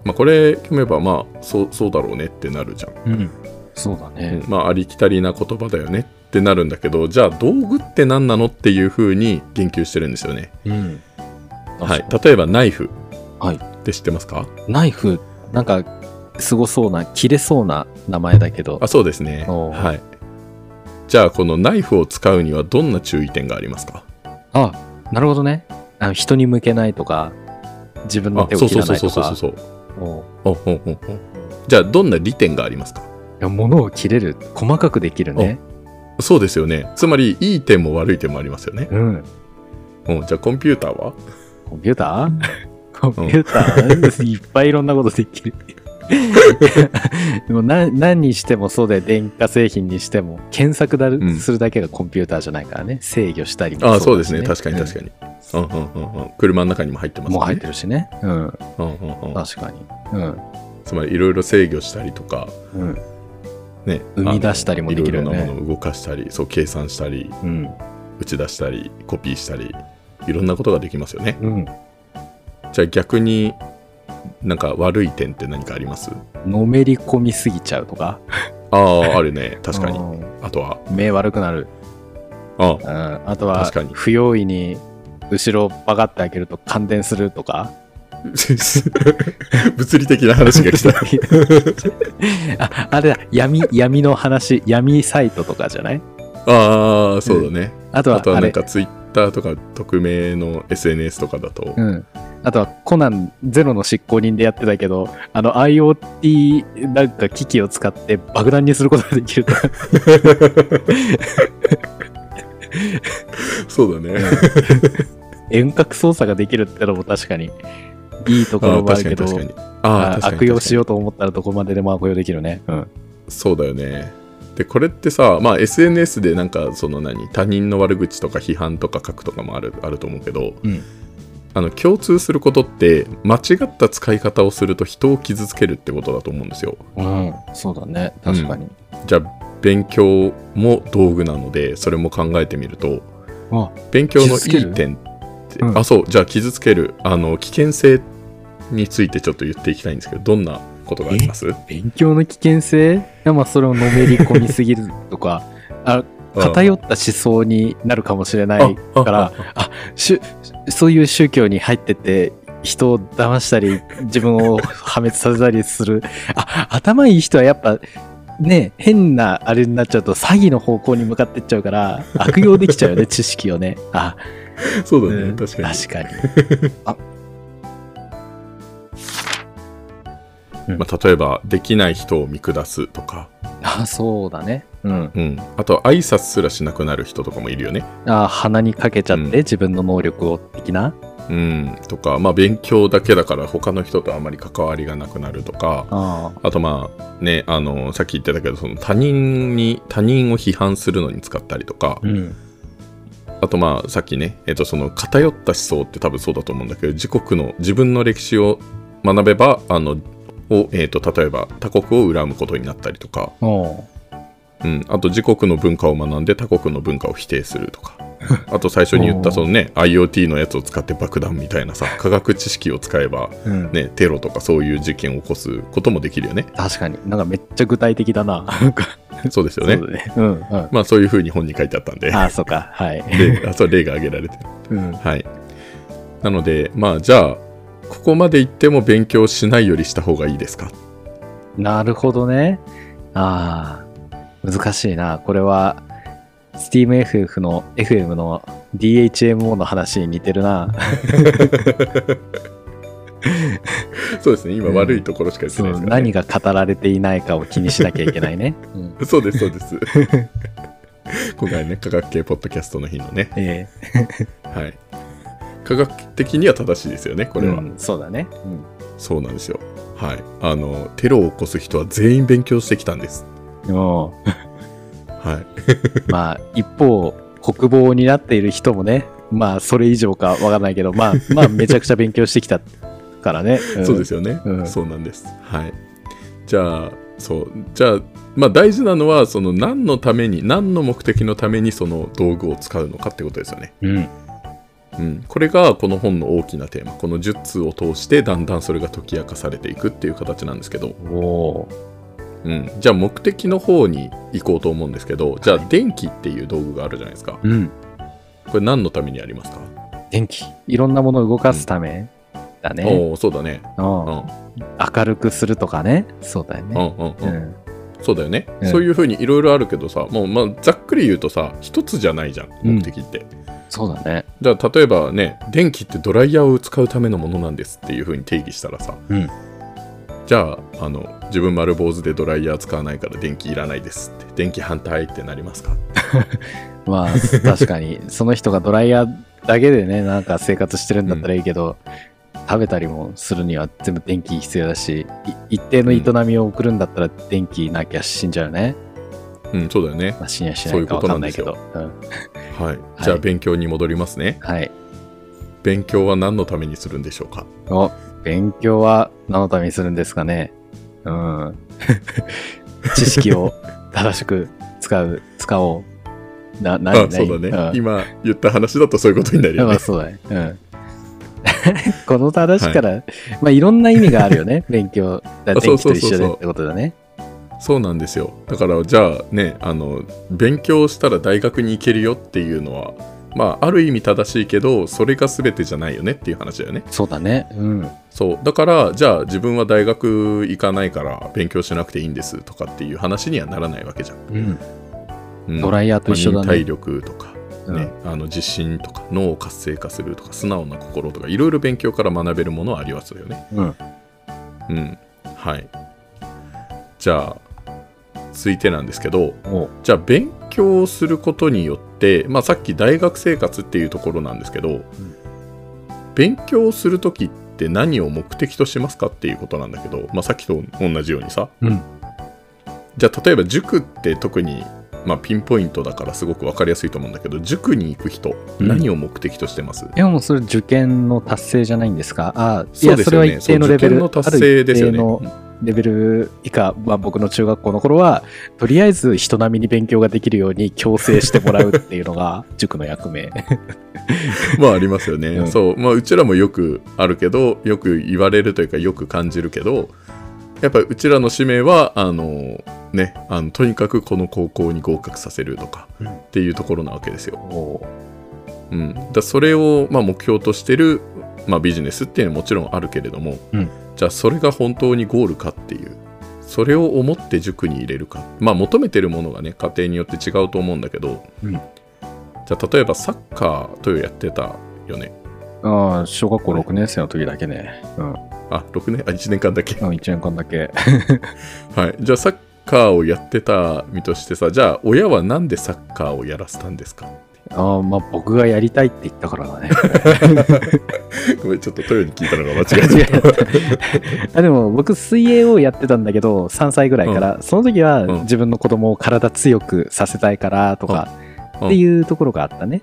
[SPEAKER 2] まあ、これ読めば、まあそう、そうだろうねってなるじゃん。
[SPEAKER 1] うん。そうだね。
[SPEAKER 2] まあ、ありきたりな言葉だよねってなるんだけど、じゃあ道具って何なのっていうふうに言及してるんですよね。
[SPEAKER 1] うん。
[SPEAKER 2] はい。例えばナイフ
[SPEAKER 1] はい。
[SPEAKER 2] って知ってますか？
[SPEAKER 1] ナイフ、なんか、すごそうな、切れそうな名前だけど
[SPEAKER 2] あ、、そうですね。はい。じゃあ、このナイフを使うにはどんな注意点がありますか？
[SPEAKER 1] あ、なるほどね。あの人に向けないとか、自分の
[SPEAKER 2] あ
[SPEAKER 1] 手、を
[SPEAKER 2] そうそうそう
[SPEAKER 1] 切らないとか。
[SPEAKER 2] そうそうそう。
[SPEAKER 1] おう
[SPEAKER 2] おほんほんほんじゃあ、どんな利点がありますか？
[SPEAKER 1] いや物を切れる。細かくできるね。
[SPEAKER 2] そうですよね。つまり、いい点も悪い点もありますよね。
[SPEAKER 1] うん。
[SPEAKER 2] うん、じゃあ、コンピューターは？
[SPEAKER 1] コンピューター？コンピューター、いっぱいいろんなことできる。でもな何にしてもそうで電化製品にしても検索だ、
[SPEAKER 2] ん
[SPEAKER 1] するだけがコンピューターじゃないからね制御したりも
[SPEAKER 2] ああ、そうですね。確かに確かに。うんうんうんうん。車の中にも入ってますね。
[SPEAKER 1] もう入ってるしねうん
[SPEAKER 2] うんうんうん
[SPEAKER 1] 確かにうん
[SPEAKER 2] つまり、いろいろ制御したりとか、
[SPEAKER 1] うん
[SPEAKER 2] ね。
[SPEAKER 1] 生み出したりもできるよね
[SPEAKER 2] いろいろなものを動かしたり、そう、計算したり、
[SPEAKER 1] うん
[SPEAKER 2] 打ち出したり、コピーしたり、いろんなことができますよね。
[SPEAKER 1] うん
[SPEAKER 2] じゃあ、逆に、なんか悪い点って何かあります？
[SPEAKER 1] のめり込みすぎちゃうとか？
[SPEAKER 2] ああ、あるね。確かに。
[SPEAKER 1] うん。
[SPEAKER 2] あとは、
[SPEAKER 1] 目悪くなる、
[SPEAKER 2] あ。
[SPEAKER 1] うん、あとは
[SPEAKER 2] 確かに。
[SPEAKER 1] 不用意に後ろバカって開けると感電するとか？
[SPEAKER 2] 物理的な話が来た。
[SPEAKER 1] ああれだ。闇闇の話闇サイトとかじゃない？
[SPEAKER 2] ああ、そうだね。
[SPEAKER 1] あとは
[SPEAKER 2] あとはなんかツイッターとか匿名の SNS とかだと、
[SPEAKER 1] うん。あとは、コナンゼロの執行人でやってたけど、あの、IoT なんか機器を使って爆弾にすることができるとか。
[SPEAKER 2] そうだね。
[SPEAKER 1] 遠隔操作ができるってのも確かにいいところもあるけど悪用しようと思ったらどこまででも悪用できるね。うん。
[SPEAKER 2] そうだよね。で、これってさ、まあ SNS でなんかその何、他人の悪口とか批判とか書くとかもあるあると思うけど、
[SPEAKER 1] うん。
[SPEAKER 2] あの共通することって間違った使い方をすると人を傷つけるってことだと思うんですよ。
[SPEAKER 1] うん。そうだね。確かに。
[SPEAKER 2] じゃあ勉強も道具なのでそれも考えてみると
[SPEAKER 1] あ、
[SPEAKER 2] 勉強のいい点って、
[SPEAKER 1] うん
[SPEAKER 2] あそうじゃあ傷つけるあの危険性についてちょっと言っていきたいんですけどどんなことがあります？
[SPEAKER 1] 勉強の危険性？いや、まあ、それをのめり込みすぎるとか、あ偏った思想になるかもしれない
[SPEAKER 2] あ
[SPEAKER 1] から、あしゅそういう宗教に入ってて、人を騙したり、自分を破滅させたりする。あ、頭いい人はやっぱ、ね、変なあれになっちゃうと詐欺の方向に向かってっちゃうから、悪用できちゃうよね、知識をね。あ、
[SPEAKER 2] そうだね、
[SPEAKER 1] うん
[SPEAKER 2] 確かに。
[SPEAKER 1] 確かに。
[SPEAKER 2] まあ、例えばできない人を見下すとか、
[SPEAKER 1] あ、そうだね。うん。
[SPEAKER 2] うん、あと挨拶すらしなくなる人とかもいるよね。
[SPEAKER 1] あ、鼻にかけちゃって、
[SPEAKER 2] うん
[SPEAKER 1] 自分の能力を的な？
[SPEAKER 2] うん、とか、まあ、勉強だけだから他の人とあまり関わりがなくなるとか
[SPEAKER 1] あ
[SPEAKER 2] あとまあねあのさっき言ってたけどその他人に他人を批判するのに使ったりとか、
[SPEAKER 1] うん。
[SPEAKER 2] あとまあさっきね、えっとその偏った思想って多分そうだと思うんだけど自国の自分の歴史を学べばあのを、えっと例えば他国を恨むことになったりとか、
[SPEAKER 1] おう
[SPEAKER 2] うん、あと自国の文化を学んで他国の文化を否定するとか あと最初に言ったそのね IoT のやつを使って爆弾みたいなさ 科学知識を使えば
[SPEAKER 1] うん。
[SPEAKER 2] ねテロとかそういう事件を起こすこともできるよね
[SPEAKER 1] 確かに。なんかめっちゃ具体的だな。
[SPEAKER 2] そうですよね
[SPEAKER 1] そうだね。うん。うん。
[SPEAKER 2] まあそういうふうに本に書いてあったんで
[SPEAKER 1] ああ、そうか。はい。
[SPEAKER 2] であそう例が挙げられてる
[SPEAKER 1] うん。
[SPEAKER 2] はいなのでまあじゃあここまで行っても勉強しないよりした方がいいですか？
[SPEAKER 1] なるほどね。ああ、難しいな。これは、SteamFF の FM の DHMO の話に似てるな。
[SPEAKER 2] そうですね今悪いところしか言って
[SPEAKER 1] そ
[SPEAKER 2] ないですから、ね
[SPEAKER 1] う何が語られていないかを気にしなきゃいけないね。うん、
[SPEAKER 2] そうですそうです 今回ね科学系ポッドキャストの日のね
[SPEAKER 1] え
[SPEAKER 2] はい科学的には正しいですよねこ
[SPEAKER 1] え
[SPEAKER 2] れは、
[SPEAKER 1] うんそうだね。
[SPEAKER 2] そうなんですよはいあのテロを起こす人は全員勉強してきたんです
[SPEAKER 1] うん、も
[SPEAKER 2] はい。
[SPEAKER 1] う まあ、一方、国防になっている人もね、まあ、それ以上かわからないけど、まあ、まあ、めちゃくちゃ勉強してきたからね。ん
[SPEAKER 2] そうですよね、
[SPEAKER 1] うん
[SPEAKER 2] そうなんです。はい。じゃあ、そう。じゃあ、まあ大事なのは、その何のために、何の目的のためにその道具を使うのかってことですよね。
[SPEAKER 1] うん。
[SPEAKER 2] うん。これがこの本の大きなテーマ。この10通を通してだんだんそれが解き明かされていくっていう形なんですけど、うん。じゃあ目的の方に行こうと思うんですけど、じゃあ電気っていう道具があるじゃないですか。
[SPEAKER 1] ー。うん。
[SPEAKER 2] これ何のためにありますか、
[SPEAKER 1] 電気。いろんなものを動かすためだね。
[SPEAKER 2] おおそうだね。
[SPEAKER 1] うん
[SPEAKER 2] うん。
[SPEAKER 1] 明るくするとかね。そうだよ
[SPEAKER 2] うん
[SPEAKER 1] ね。
[SPEAKER 2] うんう。
[SPEAKER 1] うんん。
[SPEAKER 2] そうだよね、
[SPEAKER 1] うん
[SPEAKER 2] そういうふうにいろいろあるけどさもうまあざっくり言うとさ一つじゃないじゃん
[SPEAKER 1] うん
[SPEAKER 2] 目的って、
[SPEAKER 1] そうだね。
[SPEAKER 2] じゃあ例えばね電気ってドライヤーを使うためのものなんですっていうふうに定義したらさ、
[SPEAKER 1] うん
[SPEAKER 2] じゃああの自分丸坊主でドライヤー使わないから電気いらないですって電気反対ってなりますか？
[SPEAKER 1] まあ、確かに、その人がドライヤーだけでね、なんか生活してるんだったらいいけど、食べたりもするには全部電気必要だし、い一定の営みを送るんだったら電気なきゃ死んじゃうね。
[SPEAKER 2] うんそうだよね
[SPEAKER 1] まあ、死にはしないかわかんないけど。うん
[SPEAKER 2] はい、
[SPEAKER 1] はい
[SPEAKER 2] じゃあ勉強に戻りますね
[SPEAKER 1] はい。
[SPEAKER 2] 勉強は何のためにするんでしょうか？
[SPEAKER 1] お、勉強は何のためにするんですかね？うん。知識を正しく使う、使おう。な、な
[SPEAKER 2] あそうだね、
[SPEAKER 1] うん
[SPEAKER 2] 今言った話だとそういうことになるよね
[SPEAKER 1] まあ そうだね。うん。この正から、まあいろんな意味があるよね。勉強。だ
[SPEAKER 2] あ
[SPEAKER 1] 電気と一
[SPEAKER 2] そうそうそうそう
[SPEAKER 1] 緒でってことだね。
[SPEAKER 2] そうなんですよ。だからじゃあねあの勉強したら大学に行けるよっていうのはまあある意味正しいけどそれが全てじゃないよねっていう話だよね。
[SPEAKER 1] そうだね。うん。
[SPEAKER 2] そう。だからじゃあ自分は大学行かないから勉強しなくていいんですとかっていう話にはならないわけじゃん、
[SPEAKER 1] うん。
[SPEAKER 2] うん。
[SPEAKER 1] ドライヤーと一緒だね。
[SPEAKER 2] まあ忍耐力とか、
[SPEAKER 1] うん。
[SPEAKER 2] ねあの自信とか脳を活性化するとか素直な心とかいろいろ勉強から学べるものはありますよね。
[SPEAKER 1] うん。
[SPEAKER 2] うん。はい。じゃあ続いてなんですけどじゃあ勉強することによって、まあ、さっき大学生活っていうところなんですけど、勉強する時って何を目的としますかっていうことなんだけど、まあ、さっきと同じようにさ。
[SPEAKER 1] うん。
[SPEAKER 2] じゃあ例えば塾って特に、まあ、ピンポイントだからすごく分かりやすいと思うんだけど塾に行く人
[SPEAKER 1] うん。
[SPEAKER 2] 何を目的としてます、
[SPEAKER 1] いやもうそれ受験の達成じゃないんですか？ああ、
[SPEAKER 2] そうですよね。
[SPEAKER 1] それは一定のレベル、
[SPEAKER 2] の達成ですよね
[SPEAKER 1] レベル以下、まあ、僕の中学校の頃は、とりあえず人並みに勉強ができるように強制してもらうっていうのが 塾の役目。
[SPEAKER 2] まあありますよね、
[SPEAKER 1] うん。
[SPEAKER 2] そう。まあうちらもよくあるけどよく言われるというかよく感じるけどやっぱりうちらの使命はあのねあのとにかくこの高校に合格させるとか
[SPEAKER 1] うん。
[SPEAKER 2] っていうところなわけですよ、
[SPEAKER 1] おう
[SPEAKER 2] うん、だそれをまあ目標としてる、まあ、ビジネスっていうのはもちろんあるけれども、
[SPEAKER 1] うん
[SPEAKER 2] じゃあそれが本当にゴールかっていう。それを思って塾に入れるか。まあ求めてるものがね家庭によって違うと思うんだけど、
[SPEAKER 1] うん。
[SPEAKER 2] じゃあ例えばサッカーというやってたよね。
[SPEAKER 1] ああ、小学校6年生の時だけね。うん。
[SPEAKER 2] あ6年？あ1年間だけ。
[SPEAKER 1] 1年間だけ。
[SPEAKER 2] はい。じゃあサッカーをやってた身としてさじゃあ親はなんでサッカーをやらせたんですか？
[SPEAKER 1] ああ、まあ僕がやりたいって言ったからだね。
[SPEAKER 2] ごめんちょっと豊に聞いたのが間違えちゃった。
[SPEAKER 1] あでも僕水泳をやってたんだけど3歳ぐらいから、その時は
[SPEAKER 2] うん。
[SPEAKER 1] 自分の子供を体強くさせたいからとか
[SPEAKER 2] うん。
[SPEAKER 1] っていうところがあったね。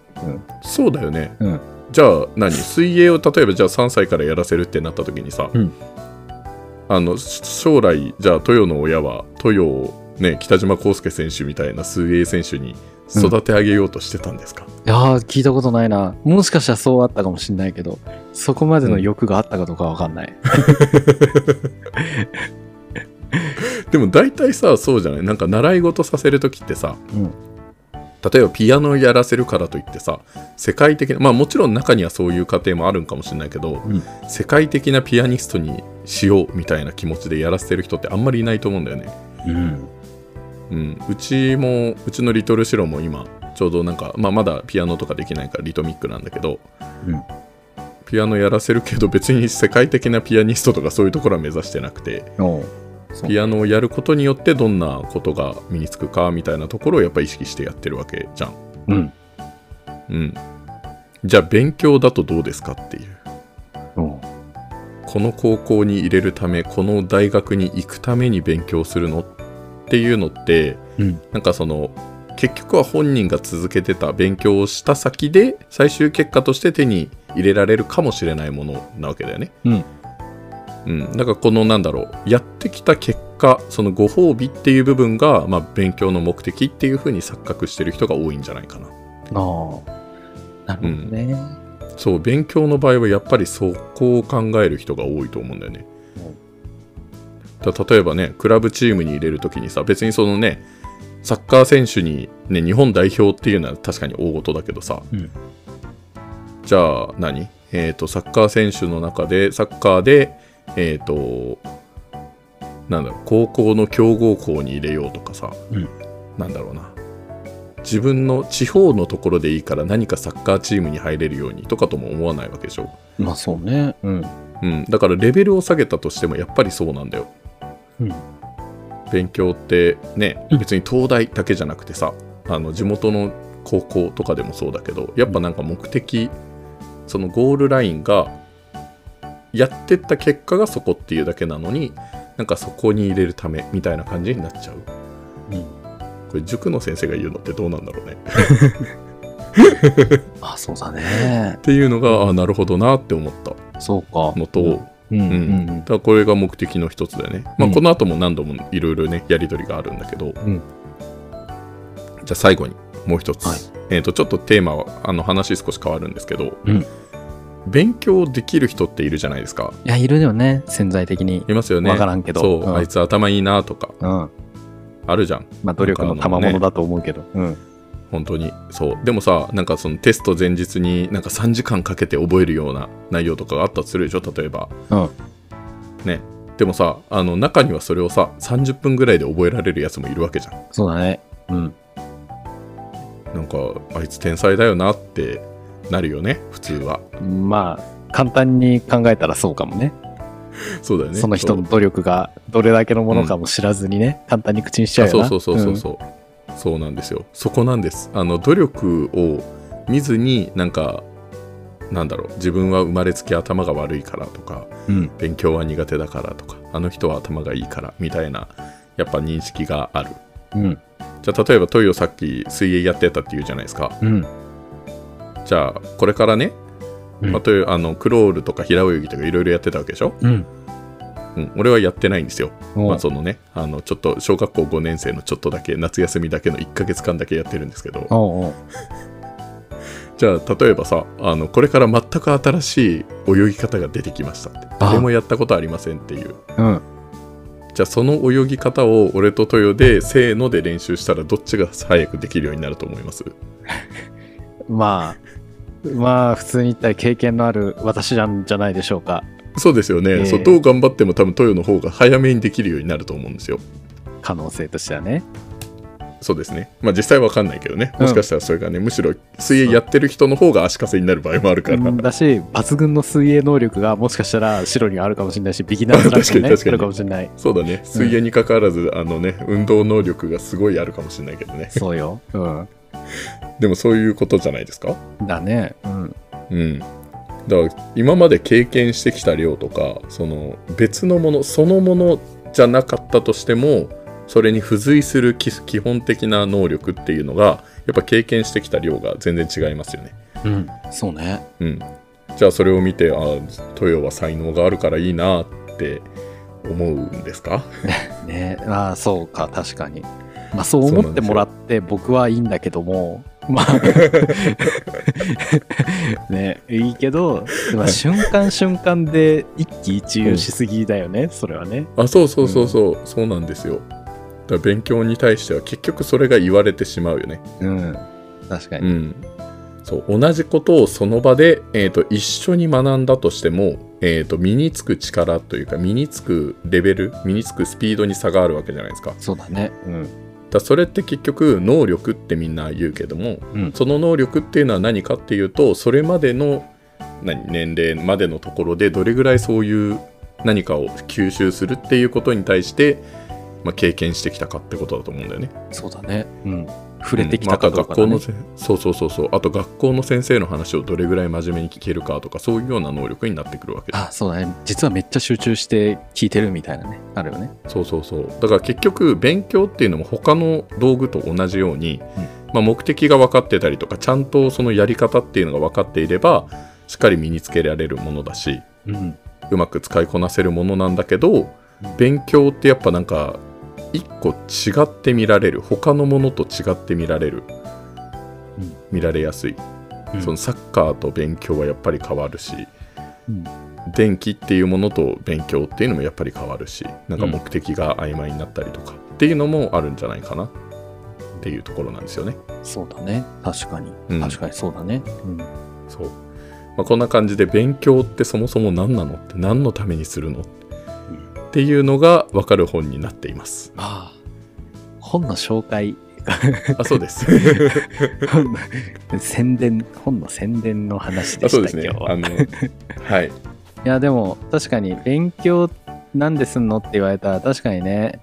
[SPEAKER 2] そうだよね、
[SPEAKER 1] うん。
[SPEAKER 2] じゃあ何？水泳を例えばじゃあ3歳からやらせるってなった時にさ、
[SPEAKER 1] うん。
[SPEAKER 2] あのし将来じゃあ豊の親は豊をね北島康介選手みたいな水泳選手に育て上げようとしてたんですか、
[SPEAKER 1] いやー聞いたことないな。もしかしたらそうあったかもしれないけどそこまでの欲があったかどうかわかんない。
[SPEAKER 2] でも大体さそうじゃない？なんか習い事させる時ってさ
[SPEAKER 1] うん
[SPEAKER 2] 例えばピアノをやらせるからといってさ世界的なまあもちろん中にはそういう家庭もあるんかもしれないけど、
[SPEAKER 1] うん
[SPEAKER 2] 世界的なピアニストにしようみたいな気持ちでやらせてる人ってあんまりいないと思うんだよね。
[SPEAKER 1] うん
[SPEAKER 2] うん、うちもうちのリトルシロも今ちょうどなんか、まあ、まだピアノとかできないからリトミックなんだけど、
[SPEAKER 1] うん。
[SPEAKER 2] ピアノやらせるけど別に世界的なピアニストとかそういうところは目指してなくてピアノをやることによってどんなことが身につくかみたいなところをやっぱ意識してやってるわけじゃん。
[SPEAKER 1] うん。
[SPEAKER 2] うん。じゃあ勉強だとどうですかっていう。この高校に入れるためこの大学に行くために勉強するのっていうのって
[SPEAKER 1] うん。
[SPEAKER 2] なんかその結局は本人が続けてた勉強をした先で最終結果として手に入れられるかもしれないものなわけだよね。
[SPEAKER 1] うん。
[SPEAKER 2] うん、だからこのなんだろうやってきた結果そのご褒美っていう部分が、まあ、勉強の目的っていう風に錯覚してる人が多いんじゃないかな。
[SPEAKER 1] ああ。なるほどね、
[SPEAKER 2] そう勉強の場合はやっぱりそこを考える人が多いと思うんだよね。だ例えばねクラブチームに入れる時にさ別にそのねサッカー選手に、ね、日本代表っていうのは確かに大事だけどさ、
[SPEAKER 1] うん。
[SPEAKER 2] じゃあ何？えっ、とサッカー選手の中でサッカーでえっ、となんだろう高校の強豪校に入れようとかさ、
[SPEAKER 1] うん。
[SPEAKER 2] なんだろうな。自分の地方のところでいいから何かサッカーチームに入れるようにとかとも思わないわけでしょ、
[SPEAKER 1] まあそうね。うん。
[SPEAKER 2] うん、だからレベルを下げたとしてもやっぱりそうなんだよ
[SPEAKER 1] うん。
[SPEAKER 2] 勉強ってね
[SPEAKER 1] うん。
[SPEAKER 2] 別に東大だけじゃなくてさあの地元の高校とかでもそうだけどやっぱなんか目的そのゴールラインがやってった結果がそこっていうだけなのになんかそこに入れるためみたいな感じになっちゃう。
[SPEAKER 1] うん。
[SPEAKER 2] これ塾の先生が言うのってどうなんだろうね。
[SPEAKER 1] あそうだね。
[SPEAKER 2] っていうのがあなるほどなって思った。
[SPEAKER 1] そうか。
[SPEAKER 2] のと、
[SPEAKER 1] うんうん。うん。
[SPEAKER 2] だからこれが目的の一つだよね。まあ、
[SPEAKER 1] うん。
[SPEAKER 2] この後も何度もいろいろね、やり取りがあるんだけど、
[SPEAKER 1] ん。
[SPEAKER 2] じゃあ最後にもう一つ。
[SPEAKER 1] はい。
[SPEAKER 2] えっ、と、ちょっとテーマは、あの話少し変わるんですけど、
[SPEAKER 1] うん。
[SPEAKER 2] 勉強できる人っているじゃないですか。
[SPEAKER 1] いやいるよね潜在的に。
[SPEAKER 2] いますよね。
[SPEAKER 1] わからんけど。
[SPEAKER 2] そう、
[SPEAKER 1] うん。
[SPEAKER 2] あいつ頭いいなとか、
[SPEAKER 1] うん。
[SPEAKER 2] あるじゃん。
[SPEAKER 1] まあ努力の賜物だと思うけど。うん
[SPEAKER 2] 本当に。そう。でもさ、なんかそのテスト前日になんか3時間かけて覚えるような内容とかがあったとするでしょ、例えば。
[SPEAKER 1] うん。
[SPEAKER 2] ね。でもさ、あの中にはそれをさ、30分ぐらいで覚えられるやつもいるわけじゃん。
[SPEAKER 1] そうだね。うん。
[SPEAKER 2] なんかあいつ天才だよなってなるよね？普通は。
[SPEAKER 1] まあ簡単に考えたらそうかもね。
[SPEAKER 2] そうだよね。
[SPEAKER 1] その人の努力がどれだけのものかも知らずにね、簡単に口にしちゃうよな。
[SPEAKER 2] そうそうそうそうそう、そうなんですよ。そこなんです。あの努力を見ずになんかなんだろう自分は生まれつき頭が悪いからとか
[SPEAKER 1] うん、うん
[SPEAKER 2] 勉強は苦手だからとかあの人は頭がいいからみたいなやっぱ認識がある。
[SPEAKER 1] うん。
[SPEAKER 2] じゃあ例えばトイオさっき水泳やってたって言うじゃないですか。
[SPEAKER 1] うん。
[SPEAKER 2] じゃあこれからね、
[SPEAKER 1] うん。
[SPEAKER 2] まあ、あのクロールとか平泳ぎとかいろいろやってたわけでしょ、
[SPEAKER 1] うん
[SPEAKER 2] うん、俺はやってないんですよ。まあそのねあのちょっと小学校5年生のちょっとだけ夏休みだけの1ヶ月間だけやってるんですけど。
[SPEAKER 1] おうおう。
[SPEAKER 2] じゃあ例えばさあのこれから全く新しい泳ぎ方が出てきましたって。誰もやったことありませんっていう。
[SPEAKER 1] うん。
[SPEAKER 2] じゃあその泳ぎ方を俺と豊でせーので練習したらどっちが早くできるようになると思います？
[SPEAKER 1] まあまあ普通に言ったら経験のある私なんじゃないでしょうか
[SPEAKER 2] そうですよね、
[SPEAKER 1] ええ。
[SPEAKER 2] そうどう頑張っても多分豊の方が早めにできるようになると思うんですよ。
[SPEAKER 1] 可能性としてはね。
[SPEAKER 2] そうですね。まあ実際わかんないけどね。
[SPEAKER 1] うん。
[SPEAKER 2] もしかしたらそれがね、むしろ水泳やってる人の方が足かせになる場合もあるから、
[SPEAKER 1] うん。だし抜群の水泳能力がもしかしたら白にはあるかもしれないしビギナーズランク
[SPEAKER 2] に確かに。
[SPEAKER 1] あるかもしれない。
[SPEAKER 2] そうだね。水泳に関わらず、あのね運動能力がすごいあるかもしれないけどね。
[SPEAKER 1] そうよ。うん。
[SPEAKER 2] でもそういうことじゃないですか？
[SPEAKER 1] だね。うん。
[SPEAKER 2] うんだから今まで経験してきた量とかその別のものそのものじゃなかったとしてもそれに付随する基基本的な能力っていうのがやっぱ経験してきた量が全然違いますよね。
[SPEAKER 1] うんそうね。
[SPEAKER 2] うん。じゃあそれを見てあ豊は才能があるからいいなって思うんですか？
[SPEAKER 1] ね。ああそうか確かに。まあそう思ってもらって僕はいいんだけどもまあ。ねいいけど、まあ、瞬間瞬間で一喜一憂しすぎだよね、それはね。
[SPEAKER 2] あそうそうそうそう、そうなんですよ。だから勉強に対しては結局それが言われてしまうよね。
[SPEAKER 1] うん。確かに、
[SPEAKER 2] うん、そう同じことをその場で、えー、と一緒に学んだとしても、えー、と身につく力というか身につくレベル身につくスピードに差があるわけじゃないですか。
[SPEAKER 1] そうだね。うん
[SPEAKER 2] らそれって結局能力ってみんな言うけども
[SPEAKER 1] うん
[SPEAKER 2] その能力っていうのは何かっていうとそれまでの何年齢までのところでどれぐらいそういう何かを吸収するっていうことに対して、まあ、経験してきたかってことだと思うんだよね。
[SPEAKER 1] そうだね。うん。触れてきたかどうかだね
[SPEAKER 2] 学校のせそうそうそうそうあと学校の先生の話をどれぐらい真面目に聞けるかとかそういうような能力になってくるわけで
[SPEAKER 1] あ、そうだね。実はめっちゃ集中して聞いてるみたいなね。あるよね。
[SPEAKER 2] そうそうそうだから結局勉強っていうのも他の道具と同じように、まあ、目的が分かってたりとかちゃんとそのやり方っていうのが分かっていればしっかり身につけられるものだし
[SPEAKER 1] うん。
[SPEAKER 2] うまく使いこなせるものなんだけど勉強ってやっぱなんか一個違って見られる他のものと違って見られる、
[SPEAKER 1] うん
[SPEAKER 2] 見られやすい、
[SPEAKER 1] うん
[SPEAKER 2] そのサッカーと勉強はやっぱり変わるし
[SPEAKER 1] うん
[SPEAKER 2] 電気っていうものと勉強っていうのもやっぱり変わるしなんか目的が曖昧になったりとかっていうのもあるんじゃないかなっていうところなんですよね。
[SPEAKER 1] そうだね。確かに。
[SPEAKER 2] うん
[SPEAKER 1] 確かにそうだね。うん。
[SPEAKER 2] そう、まあ、こんな感じで勉強ってそもそも何なのって何のためにするのっていうのが分かる本になっています。
[SPEAKER 1] ああ。本の紹介。
[SPEAKER 2] あそうです。
[SPEAKER 1] 宣伝、本の宣伝の話でした、
[SPEAKER 2] あそうですね
[SPEAKER 1] 今日。は。
[SPEAKER 2] あのはい。
[SPEAKER 1] いや、でも、確かに、勉強なんですんのって言われたら、確かにね、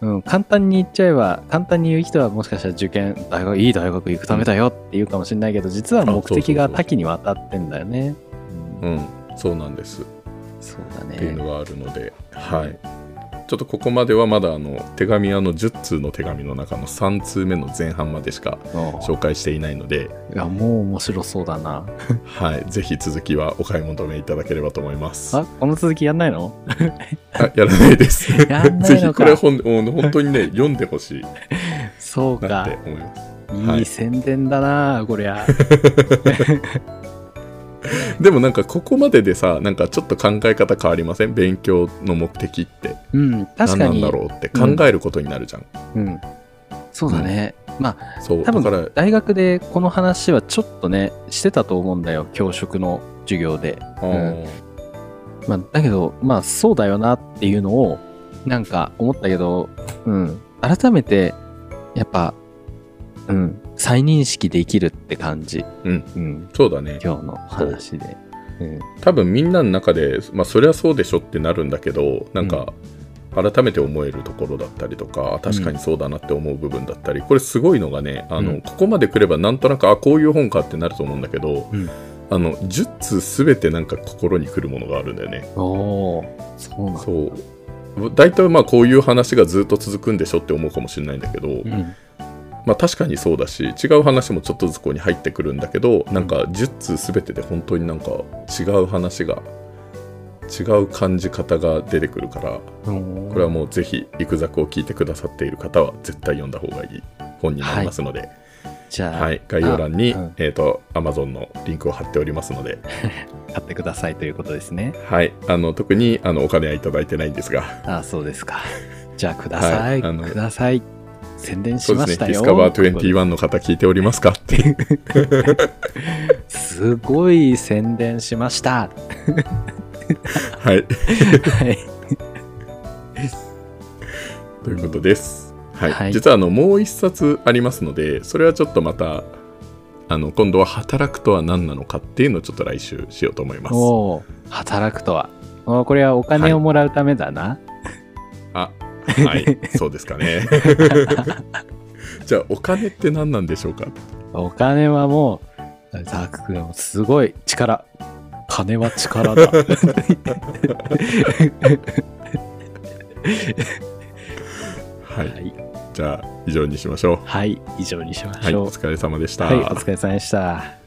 [SPEAKER 1] うん、簡単に言っちゃえば、簡単に言う人はもしかしたら受験、大学、いい大学行くためだよって言うかもしれないけど、実は目的が多岐にわたってんだよね。うん
[SPEAKER 2] うん、そうなんです。
[SPEAKER 1] そうだ
[SPEAKER 2] っていう
[SPEAKER 1] ね。
[SPEAKER 2] のがあるので、はい。ちょっとここまではまだあの手紙あの10通の手紙の中の3通目の前半までしか紹介していないので、
[SPEAKER 1] いや、もう面白そうだな。
[SPEAKER 2] はい、ぜひ続きはお買い求めいただければと思います。あ
[SPEAKER 1] あ、この続きやんないの？
[SPEAKER 2] やらないです。
[SPEAKER 1] やんない
[SPEAKER 2] ぜひこれ本もう本当にね読んでほしい
[SPEAKER 1] そうか
[SPEAKER 2] なって。思います。はい
[SPEAKER 1] いい宣伝だな、こりゃ。
[SPEAKER 2] でもなんかここまででさなんかちょっと考え方変わりません？勉強の目的って。
[SPEAKER 1] うん、確かに。
[SPEAKER 2] 何なんだろうって。考えることになるじゃん。
[SPEAKER 1] うん。そうだね。まあ、
[SPEAKER 2] そう
[SPEAKER 1] 多分大学でこの話はちょっとねしてたと思うんだよ。教職の授業で、
[SPEAKER 2] あー。
[SPEAKER 1] まあ、だけどまあそうだよなっていうのをなんか思ったけど、うん、改めてやっぱ、うん、再認識できるって感じ、
[SPEAKER 2] うん。
[SPEAKER 1] うん、
[SPEAKER 2] そうだね。
[SPEAKER 1] 今日の話で、う。ん、
[SPEAKER 2] 多分みんなの中でまあそりゃそうでしょってなるんだけどなんか改めて思えるところだったりとか確かにそうだなって思う部分だったりこれすごいのがねあの、
[SPEAKER 1] うん。
[SPEAKER 2] ここまで来ればなんとなくあこういう本かってなると思うんだけど、
[SPEAKER 1] うん。
[SPEAKER 2] あの10通全てなんか心に来るものがあるんだよね。
[SPEAKER 1] おおそうなんだ。
[SPEAKER 2] そう。大体まあこういう話がずっと続くんでしょって思うかもしれないんだけど、
[SPEAKER 1] うん
[SPEAKER 2] まあ確かにそうだし違う話もちょっとずつここに入ってくるんだけどなんか10通全てで本当になんか違う話が違う感じ方が出てくるから
[SPEAKER 1] こ
[SPEAKER 2] これはもうぜひ「イクザク」を聞いてくださっている方は絶対読んだ方がいい本になりますので、
[SPEAKER 1] じゃあ、
[SPEAKER 2] はい。概要欄に、
[SPEAKER 1] あうん。
[SPEAKER 2] えー、と Amazon のリンクを貼っておりますので、
[SPEAKER 1] 買ってくださいということですね。
[SPEAKER 2] はい、あの特にあのお金はいただいてないんですが。
[SPEAKER 1] あそうですか。じゃあください、
[SPEAKER 2] はい。あの
[SPEAKER 1] ください宣伝し
[SPEAKER 2] そうで
[SPEAKER 1] ますしたよ
[SPEAKER 2] ねディスカバー21の方聞いておりますか？って
[SPEAKER 1] すごい宣伝しました。
[SPEAKER 2] はい
[SPEAKER 1] はい。
[SPEAKER 2] ということです。はい、
[SPEAKER 1] はい
[SPEAKER 2] 実はあのもう一冊ありますので、それはちょっとまたあの今度は働くとは何なのかっていうのをちょっと来週しようと思います。
[SPEAKER 1] おお、働くとは。これはお金をもらうためだな。
[SPEAKER 2] あ、はい、そうですかね。じゃあお金って何なんでしょうか？
[SPEAKER 1] お金はもう、ザーク君もすごい力。金は力だ。
[SPEAKER 2] はい、
[SPEAKER 1] はい、
[SPEAKER 2] じゃあ以上にしましょう。
[SPEAKER 1] はい、以上にしま
[SPEAKER 2] はい、
[SPEAKER 1] しょう。
[SPEAKER 2] お疲れ様でした。
[SPEAKER 1] はい、お疲れ様でした。